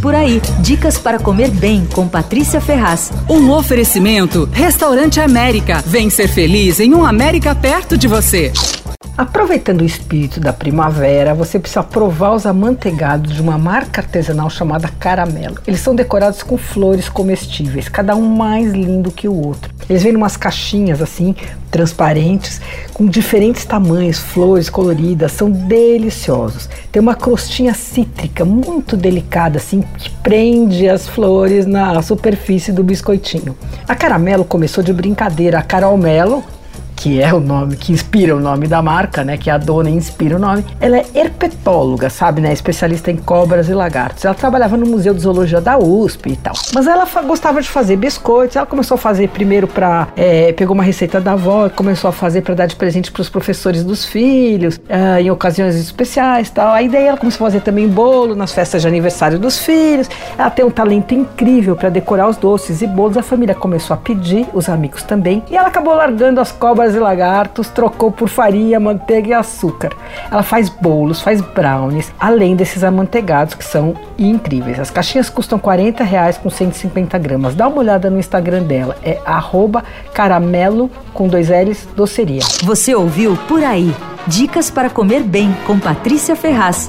Por aí, dicas para comer bem com Patrícia Ferraz. Um oferecimento: Restaurante América. Vem ser feliz em um América perto de você. Aproveitando o espírito da primavera, você precisa provar os amanteigados de uma marca artesanal chamada Caramelo. Eles são decorados com flores comestíveis, cada um mais lindo que o outro. Eles vêm em umas caixinhas assim, transparentes, com diferentes tamanhos, flores coloridas, são deliciosos. Tem uma crostinha cítrica muito delicada, assim, que prende as flores na superfície do biscoitinho. A Caramelo começou de brincadeira. A Carol Melo, que é o nome que inspira o nome da marca, né? Que a dona inspira o nome. Ela é herpetóloga, sabe, né? Especialista em cobras e lagartos. Ela trabalhava no Museu de Zoologia da USP e tal. Mas ela gostava de fazer biscoitos. Ela começou a fazer primeiro para é, pegou uma receita da avó e começou a fazer para dar de presente para os professores dos filhos uh, em ocasiões especiais, tal. Aí daí ela começou a fazer também bolo nas festas de aniversário dos filhos. Ela tem um talento incrível para decorar os doces e bolos. A família começou a pedir, os amigos também. E ela acabou largando as cobras e lagartos, trocou por farinha, manteiga e açúcar. Ela faz bolos, faz brownies, além desses amanteigados que são incríveis. As caixinhas custam 40 reais com 150 gramas. Dá uma olhada no Instagram dela, é caramelo com dois L's doceria. Você ouviu Por Aí. Dicas para comer bem com Patrícia Ferraz.